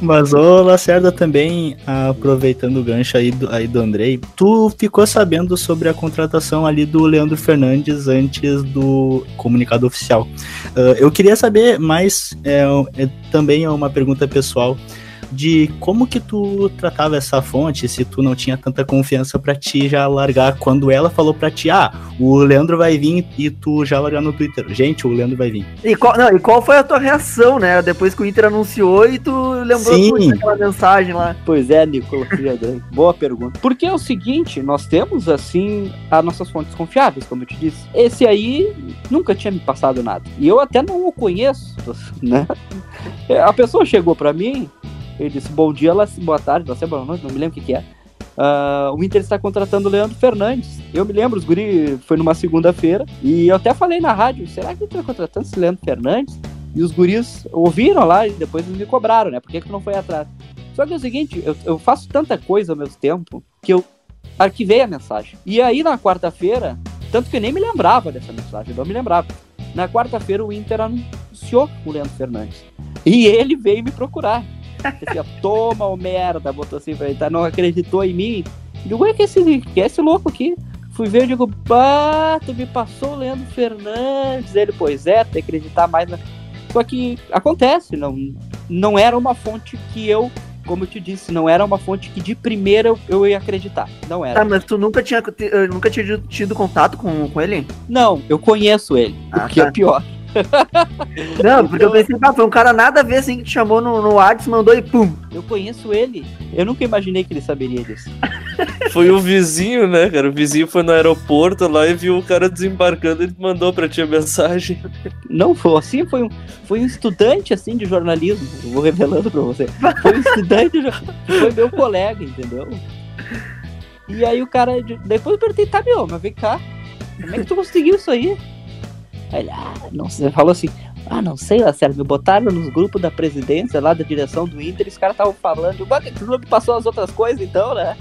Mas, ô Lacerda, também, aproveitando o gancho aí do, aí do Andrei, tu ficou sabendo sobre a contratação ali do Leandro Fernandes antes do comunicado oficial. Uh, eu queria saber mais, é, é, também é uma pergunta pessoal, de como que tu tratava essa fonte, se tu não tinha tanta confiança para ti já largar quando ela falou para ti, ah, o Leandro vai vir e tu já largar no Twitter. Gente, o Leandro vai vir. E qual, não, e qual foi a tua reação, né? Depois que o Inter anunciou e tu lembrou Sim. aquela mensagem lá. Pois é, Nicolas, boa pergunta. Porque é o seguinte, nós temos assim as nossas fontes confiáveis, como eu te disse. Esse aí nunca tinha me passado nada. E eu até não o conheço, né? A pessoa chegou para mim ele disse: Bom dia, boa tarde, você boa noite, não me lembro o que, que é. Uh, o Inter está contratando o Leandro Fernandes. Eu me lembro, os guri foi numa segunda-feira e eu até falei na rádio: será que Inter está contratando esse Leandro Fernandes? E os guris ouviram lá e depois me cobraram, né? Por que, que não foi atrás? Só que é o seguinte: eu, eu faço tanta coisa ao mesmo tempo que eu arquivei a mensagem. E aí na quarta-feira, tanto que eu nem me lembrava dessa mensagem, eu não me lembrava. Na quarta-feira o Inter anunciou o Leandro Fernandes. E ele veio me procurar. Assim, toma o merda, botou assim pra ele, tá? Não acreditou em mim. Eu digo, ué, que esse, que é esse louco aqui? Fui ver e digo, pá, tu me passou o Leandro Fernandes. Ele, pois é, tem que acreditar mais na. Só que acontece, não, não era uma fonte que eu, como eu te disse, não era uma fonte que de primeira eu, eu ia acreditar. Não era. Ah, mas tu nunca tinha, nunca tinha tido contato com, com ele? Não, eu conheço ele, ah, o que é tá. é pior. Não, porque eu pensei, ah, foi um cara nada a ver assim que te chamou no, no WhatsApp, mandou e pum. Eu conheço ele. Eu nunca imaginei que ele saberia disso. Foi o vizinho, né, cara? O vizinho foi no aeroporto lá e viu o cara desembarcando e mandou pra ti a mensagem. Não, foi assim, foi um, foi um estudante assim de jornalismo. Eu vou revelando pra você. Foi um estudante, foi meu colega, entendeu? E aí o cara. Depois eu perguntei, tá, meu, mas vem cá. Como é que tu conseguiu isso aí? Ele, ah, não sei, falou assim, ah, não sei, sério, me botaram nos grupos da presidência lá da direção do Inter, os caras estavam falando, o clube passou as outras coisas então, né?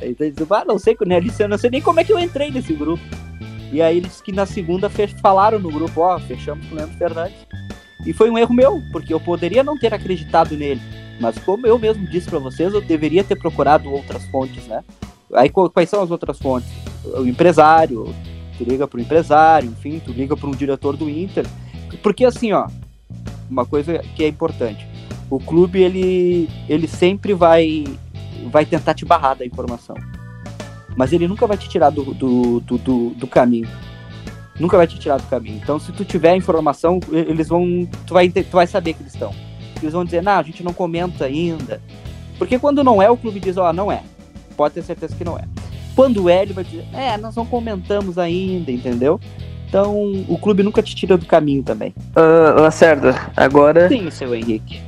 Ele disse, ah, não sei, né, eu não sei nem como é que eu entrei nesse grupo. E aí eles que na segunda falaram no grupo, ó, fechamos com o Leandro Fernandes. E foi um erro meu, porque eu poderia não ter acreditado nele. Mas como eu mesmo disse pra vocês, eu deveria ter procurado outras fontes, né? Aí qu- quais são as outras fontes? O empresário, tu liga pro empresário, enfim, tu liga para um diretor do Inter. Porque assim, ó, uma coisa que é importante. O clube, ele, ele sempre vai, vai tentar te barrar da informação. Mas ele nunca vai te tirar do, do, do, do, do caminho. Nunca vai te tirar do caminho. Então, se tu tiver informação, eles vão. Tu vai, tu vai saber que eles estão. Eles vão dizer, não, a gente não comenta ainda. Porque quando não é, o clube diz, ó, não é. Pode ter certeza que não é. Quando é, ele vai dizer, é, nós não comentamos ainda, entendeu? Então, o clube nunca te tira do caminho também. Ah, Lacerda, agora Sim, seu Henrique.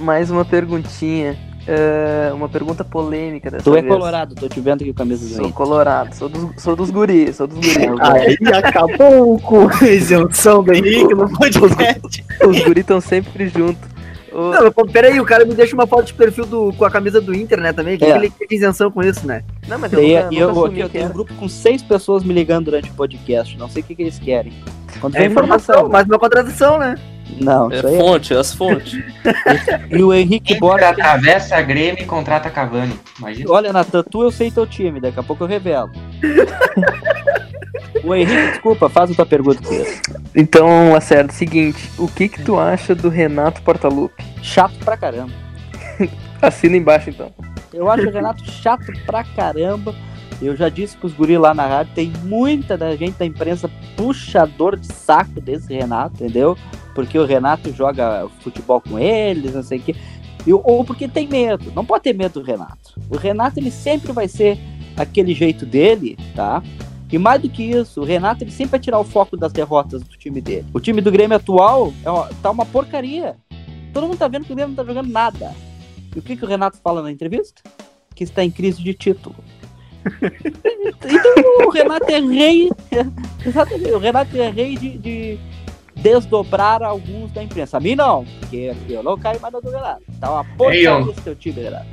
mais uma perguntinha. Ah, uma pergunta polêmica dessa Tu é vez. colorado, tô te vendo aqui com a camisa do Sou colorado, sou dos, sou dos guris, sou dos guris. Aí acabou com a isenção do Henrique no podcast. Os guris estão sempre juntos. Não, mas pera aí, o cara me deixa uma foto de perfil do, com a camisa do Inter, né, também. Que É. ele tem isenção com isso, né? Não, mas eu Daí, nunca, e eu, nunca eu que tenho um grupo com seis pessoas me ligando durante o podcast. Não sei o que, que eles querem. Quando É informação, mas uma contradição, né? Não, É isso aí é. fonte, é as fontes. E o Henrique Inter Borges. atravessa a Grêmio e contrata Cavani. Imagina. Olha, Natan, tu eu sei teu time, daqui a pouco eu revelo. o Henrique, desculpa, faz a tua pergunta. Então, Lacerda, seguinte, o que que tu acha do Renato Portaluppi? Chato pra caramba. Assina embaixo, então. Eu acho o Renato chato pra caramba. Eu já disse pros guri lá na rádio, tem muita da gente da imprensa puxador de saco desse Renato, entendeu? Porque o Renato joga futebol com eles, não sei o quê. Ou porque tem medo. Não pode ter medo do Renato. O Renato, ele sempre vai ser aquele jeito dele, tá? E mais do que isso, o Renato ele sempre vai tirar o foco das derrotas do time dele. O time do Grêmio atual é uma- tá uma porcaria. Todo mundo tá vendo que o Grêmio não tá jogando nada. E o que, que o Renato fala na entrevista? Que está em crise de título. então o Renato é rei. Exatamente, o Renato é rei de, de desdobrar alguns da imprensa. A mim não, porque eu não caio mais na do Renato. Tá uma porcaria eu- esse teu time, Renato.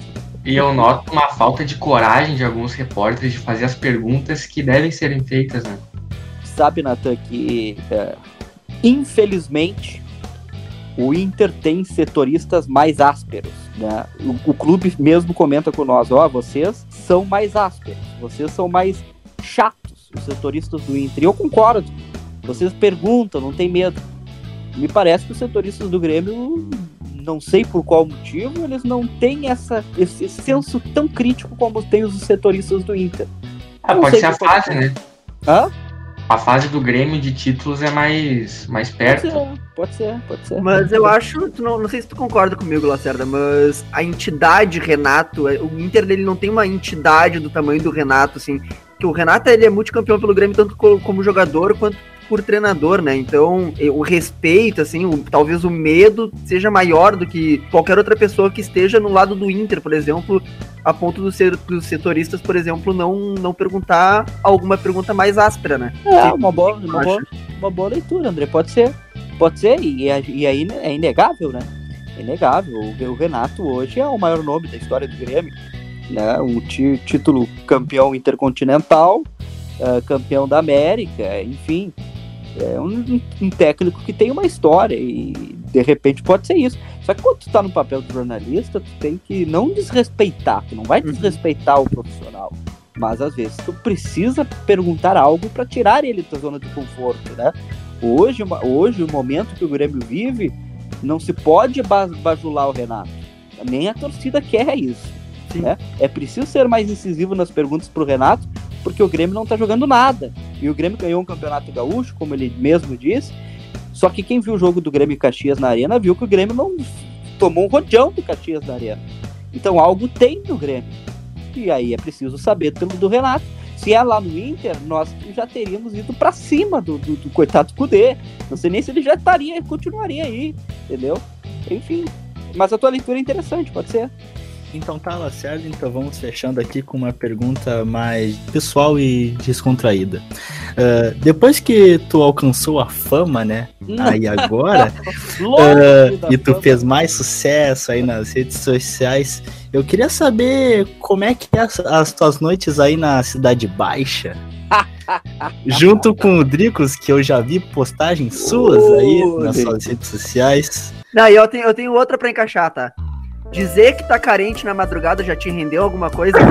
E eu noto uma falta de coragem de alguns repórteres de fazer as perguntas que devem serem feitas, né? sabe, Natan, que é, infelizmente o Inter tem setoristas mais ásperos. Né? O, o clube mesmo comenta com nós, ó, vocês são mais ásperos, vocês são mais chatos, os setoristas do Inter. E eu concordo. Vocês perguntam, não tem medo. Me parece que os setoristas do Grêmio, não sei por qual motivo, eles não têm essa, esse senso tão crítico como tem os setoristas do Inter. Ah, pode ser a pode fase, né? Hã? A fase do Grêmio de títulos é mais, mais Pode perto. ser, pode ser, pode ser. Mas eu acho, não, não sei se tu concorda comigo, Lacerda, mas a entidade Renato, é- o Inter dele não tem uma entidade do tamanho do Renato, assim, que o Renato ele é multicampeão pelo Grêmio tanto co- como jogador quanto por treinador, né? Então, o respeito, assim, o- talvez o medo seja maior do que qualquer outra pessoa que esteja no lado do Inter, por exemplo, a ponto dos, dos setoristas, por exemplo, não, não perguntar alguma pergunta mais áspera, né? É, uma boa, uma, boa, uma boa leitura, André. Pode ser. Pode ser, e, e aí é inegável, né? É inegável. O, o Renato hoje é o maior nome da história do Grêmio. Né? Um título campeão intercontinental, eh, campeão da América, enfim. É um, um técnico que tem uma história e de repente pode ser isso. Só que quando tu tá no papel de jornalista, tu tem que não desrespeitar, tu não vai Uhum. desrespeitar o profissional. Mas às vezes tu precisa perguntar algo para tirar ele da zona de conforto, né? Hoje, hoje o momento que o Grêmio vive, não se pode ba- bajular o Renato. Nem a torcida quer isso. Né? É preciso ser mais incisivo nas perguntas pro Renato, porque o Grêmio não tá jogando nada. E o Grêmio ganhou um campeonato gaúcho, como ele mesmo disse. Só que quem viu o jogo do Grêmio e Caxias na Arena viu que o Grêmio não tomou um rodeão do Caxias na Arena. Então algo tem no Grêmio. E aí é preciso saber pelo do Renato. Se é lá no Inter, nós já teríamos ido pra cima do, do, do coitado Cudê. Não sei nem se ele já estaria, continuaria aí, entendeu? Enfim. Mas a tua leitura é interessante, pode ser. Então tá, Lacerda, então vamos fechando aqui com uma pergunta mais pessoal e descontraída. Ah, depois que tu alcançou a fama, né? Aí agora, da e tu fama. fez mais sucesso aí nas redes sociais, eu queria saber como é que é as, as tuas noites aí na Cidade Baixa. Junto com o Dricos, que eu já vi postagens suas aí nas suas redes sociais. Não, e eu tenho, eu tenho outra pra encaixar, tá? Dizer que tá carente na madrugada já te rendeu alguma coisa?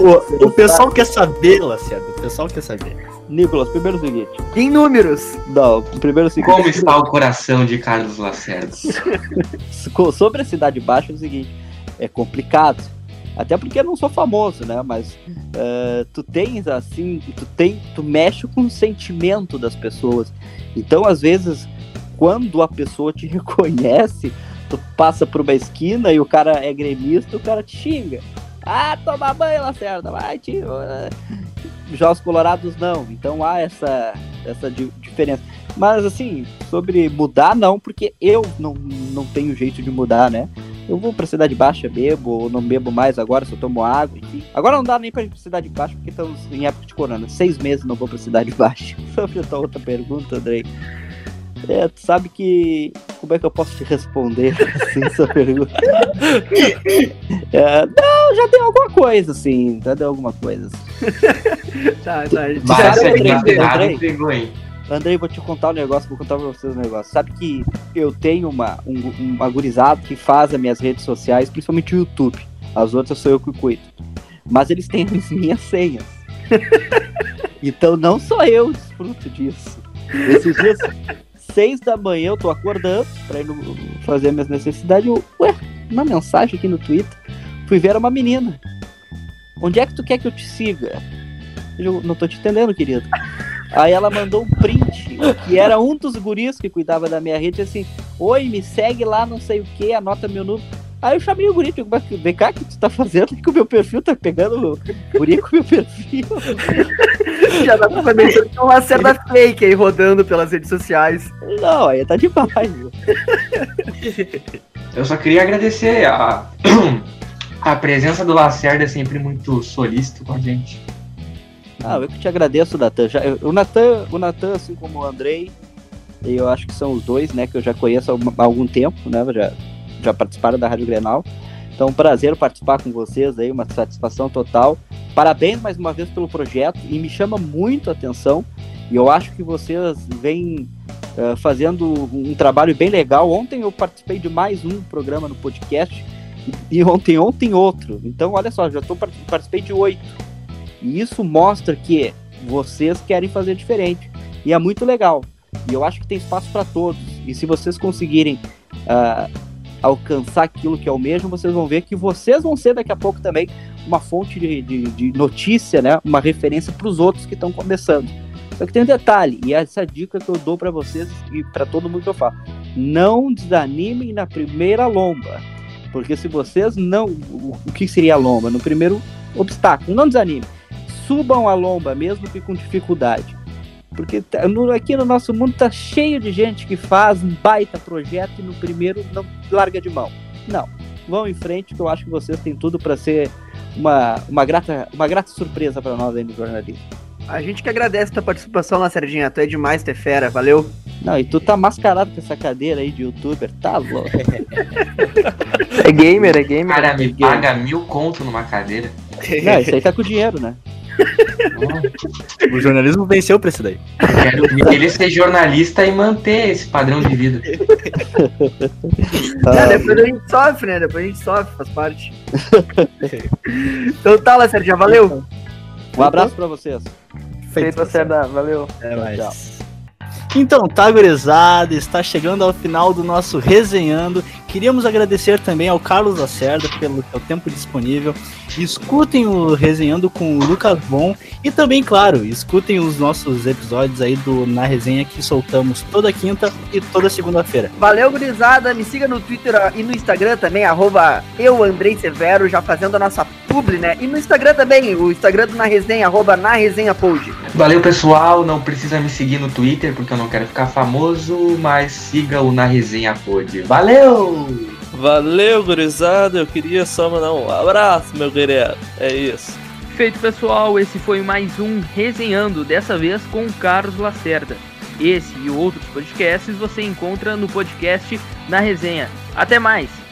O, o pessoal quer saber, Lacerda. O pessoal quer saber. Nicolas, primeiro o seguinte. em números. Não, primeiro o seguinte. Como está o coração de Carlos Lacerda? Sobre a Cidade Baixa é o seguinte, é complicado. Até porque eu não sou famoso, né? Mas eh, tu tens assim, tu tem, tu mexe com o sentimento das pessoas. Então, às vezes, quando a pessoa te reconhece, tu passa por uma esquina e o cara é gremista, o cara te xinga. Ah, toma banho, Lacerda, vai, tio. Já os colorados não. Então há essa, essa di- diferença. Mas assim, sobre mudar, não, porque eu não, não tenho jeito de mudar, né? Eu vou pra Cidade Baixa, bebo, ou não bebo mais agora, só tomo água, enfim. Agora não dá nem pra ir pra Cidade Baixa, porque estamos em época de corona. Seis meses não vou pra Cidade Baixa. Sobre a tua outra pergunta, Andrei. É, tu sabe que. Como é que eu posso te responder assim, essa pergunta? É, não, já deu alguma coisa, assim. Já deu alguma coisa. Tá, tá. gente Mas já deu- Andrei, Andrei. Andrei, vou te contar um negócio, vou contar pra vocês um negócio. Sabe que eu tenho uma, um, uma gurizada que faz as minhas redes sociais, principalmente o YouTube. As outras sou eu que cuido. Mas eles têm as minhas senhas. então não só eu desfruto disso. Esses dias, seis da manhã, eu tô acordando pra ir fazer minhas necessidades. Eu, ué, uma mensagem aqui no Twitter. Fui ver uma menina. Onde é que tu quer que eu te siga? Eu não tô te entendendo, querido. Aí ela mandou um print, que era um dos guris que cuidava da minha rede, assim, oi, me segue lá, não sei o que, anota meu número. Aí eu chamei o guri, digo, "Mas vem cá, o que tu tá fazendo? Que o meu perfil tá pegando o guri com o meu perfil. Já dá pra saber que tem uma certa fake aí rodando pelas redes sociais. Não, aí tá demais. viu? Eu só queria agradecer a, a presença do Lacerda, é sempre muito solícito com a gente. Ah, eu que te agradeço, Natan. Já- eu- O Natan, o Natan, assim como o Andrei, eu acho que são os dois, né, que eu já conheço há algum- há algum tempo, né, já, já participaram da Rádio Grenal. Então, um prazer participar com vocês aí, uma satisfação total. Parabéns mais uma vez pelo projeto e me chama muito a atenção. E eu acho que vocês vêm eh, fazendo um trabalho bem legal. Ontem eu participei de mais um programa no podcast e, ontem, ontem outro. Então, olha só, já tô, part- participei de oito. E isso mostra que vocês querem fazer diferente. E é muito legal. E eu acho que tem espaço para todos. E se vocês conseguirem ah, alcançar aquilo que almejam, vocês vão ver que vocês vão ser daqui a pouco também uma fonte de, de, de notícia, né? Uma referência para os outros que estão começando. Só que tem um detalhe, e essa dica que eu dou para vocês e para todo mundo que eu falo: não desanimem na primeira lomba. Porque se vocês não. O o que seria a lomba? No primeiro obstáculo, não desanime. Subam a lomba, mesmo que com dificuldade. Porque tá- aqui no nosso mundo tá cheio de gente que faz um baita projeto e no primeiro não larga de mão. Não. Vão em frente, que eu acho que vocês têm tudo para ser uma, uma, grata, uma grata surpresa para nós aí no jornalismo. A gente que agradece a tua participação, Lacerdinha. Tu é demais, tu é fera. Valeu. Não, e tu tá mascarado com essa cadeira aí de youtuber, tá louco? É gamer, é O gamer. cara me paga mil conto numa cadeira. Não, isso aí tá com dinheiro, né? O jornalismo venceu pra isso daí. Eu quero ver ele ser jornalista e manter esse padrão de vida. Ah, depois a gente sofre, né? Depois a gente sofre, faz parte. então tá, Lacerdinha. Valeu. Um abraço pra vocês. Feito Lacerda, valeu. Até mais. Tchau. Então, tá, gurizada, está chegando ao final do nosso resenhando. Queríamos agradecer também ao Carlos Lacerda pelo seu tempo disponível. Escutem o resenhando com o Lucas Bon e também, claro, escutem os nossos episódios aí do Na Resenha que soltamos toda quinta e toda segunda-feira. Valeu, gurizada. Me siga no Twitter e no Instagram também, arroba eu, Andrei Severo, já fazendo a nossa publi, né? E no Instagram também, o Instagram do Na Resenha, arroba Na Resenha Pod. Valeu, pessoal. Não precisa me seguir no Twitter porque eu não quero ficar famoso, mas siga o Na Resenha Pod. Valeu! Valeu, gurizada. Eu queria só mandar um abraço, meu querido. É isso. Feito pessoal, esse foi mais um Resenhando, dessa vez com o Carlos Lacerda. Esse e outros podcasts você encontra no podcast Na Resenha. Até mais!